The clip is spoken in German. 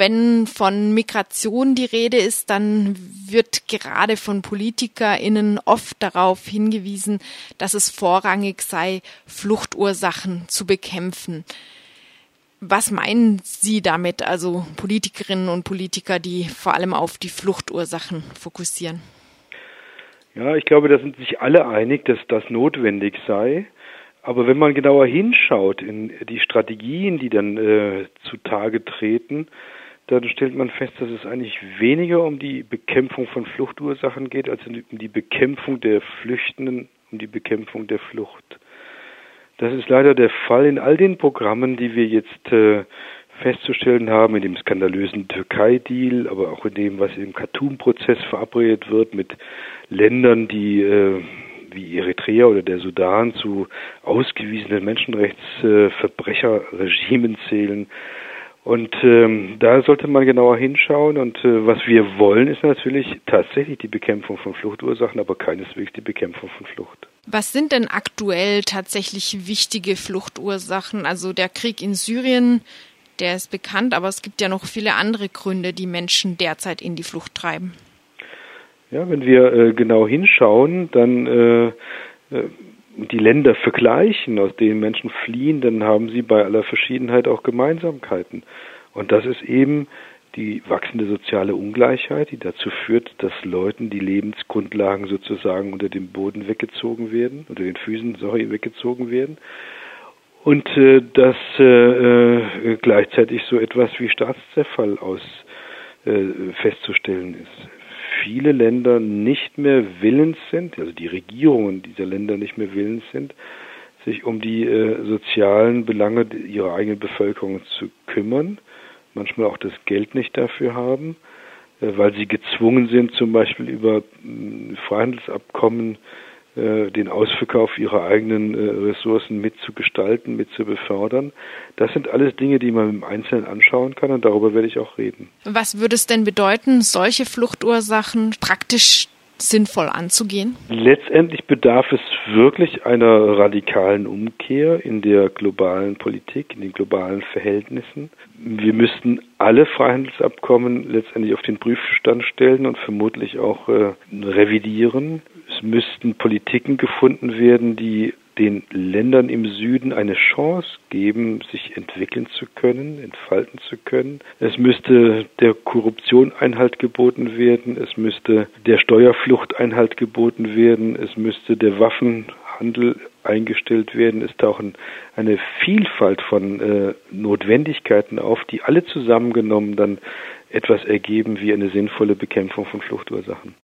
Wenn von Migration die Rede ist, dann wird gerade von PolitikerInnen oft darauf hingewiesen, dass es vorrangig sei, Fluchtursachen zu bekämpfen. Was meinen Sie damit, also Politikerinnen und Politiker, die vor allem auf die Fluchtursachen fokussieren? Ja, ich glaube, da sind sich alle einig, dass das notwendig sei. Aber wenn man genauer hinschaut in die Strategien, die dann äh, zutage treten, dann stellt man fest, dass es eigentlich weniger um die Bekämpfung von Fluchtursachen geht, als um die Bekämpfung der Flüchtenden, um die Bekämpfung der Flucht. Das ist leider der Fall in all den Programmen, die wir jetzt äh, festzustellen haben, in dem skandalösen Türkei-Deal, aber auch in dem, was im Khartoum-Prozess verabredet wird mit Ländern, die äh, wie Eritrea oder der Sudan zu ausgewiesenen Menschenrechtsverbrecherregimen äh, zählen. Und ähm, da sollte man genauer hinschauen. Und äh, was wir wollen, ist natürlich tatsächlich die Bekämpfung von Fluchtursachen, aber keineswegs die Bekämpfung von Flucht. Was sind denn aktuell tatsächlich wichtige Fluchtursachen? Also der Krieg in Syrien, der ist bekannt, aber es gibt ja noch viele andere Gründe, die Menschen derzeit in die Flucht treiben. Ja, wenn wir äh, genau hinschauen, dann äh, äh die Länder vergleichen, aus denen Menschen fliehen, dann haben sie bei aller Verschiedenheit auch Gemeinsamkeiten. Und das ist eben die wachsende soziale Ungleichheit, die dazu führt, dass Leuten die Lebensgrundlagen sozusagen unter dem Boden weggezogen werden, unter den Füßen, sorry, weggezogen werden. Und äh, dass äh, äh, gleichzeitig so etwas wie Staatszerfall aus äh, festzustellen ist viele Länder nicht mehr willens sind, also die Regierungen dieser Länder nicht mehr willens sind, sich um die äh, sozialen Belange ihrer eigenen Bevölkerung zu kümmern, manchmal auch das Geld nicht dafür haben, äh, weil sie gezwungen sind, zum Beispiel über äh, Freihandelsabkommen den Ausverkauf ihrer eigenen äh, Ressourcen mitzugestalten, mitzubefördern. Das sind alles Dinge, die man im Einzelnen anschauen kann und darüber werde ich auch reden. Was würde es denn bedeuten, solche Fluchtursachen praktisch sinnvoll anzugehen? Letztendlich bedarf es wirklich einer radikalen Umkehr in der globalen Politik, in den globalen Verhältnissen. Wir müssten alle Freihandelsabkommen letztendlich auf den Prüfstand stellen und vermutlich auch äh, revidieren. Es müssten Politiken gefunden werden, die den Ländern im Süden eine Chance geben, sich entwickeln zu können, entfalten zu können. Es müsste der Korruption Einhalt geboten werden, es müsste der Steuerflucht Einhalt geboten werden, es müsste der Waffenhandel eingestellt werden. Es tauchen eine Vielfalt von äh, Notwendigkeiten auf, die alle zusammengenommen dann etwas ergeben wie eine sinnvolle Bekämpfung von Fluchtursachen.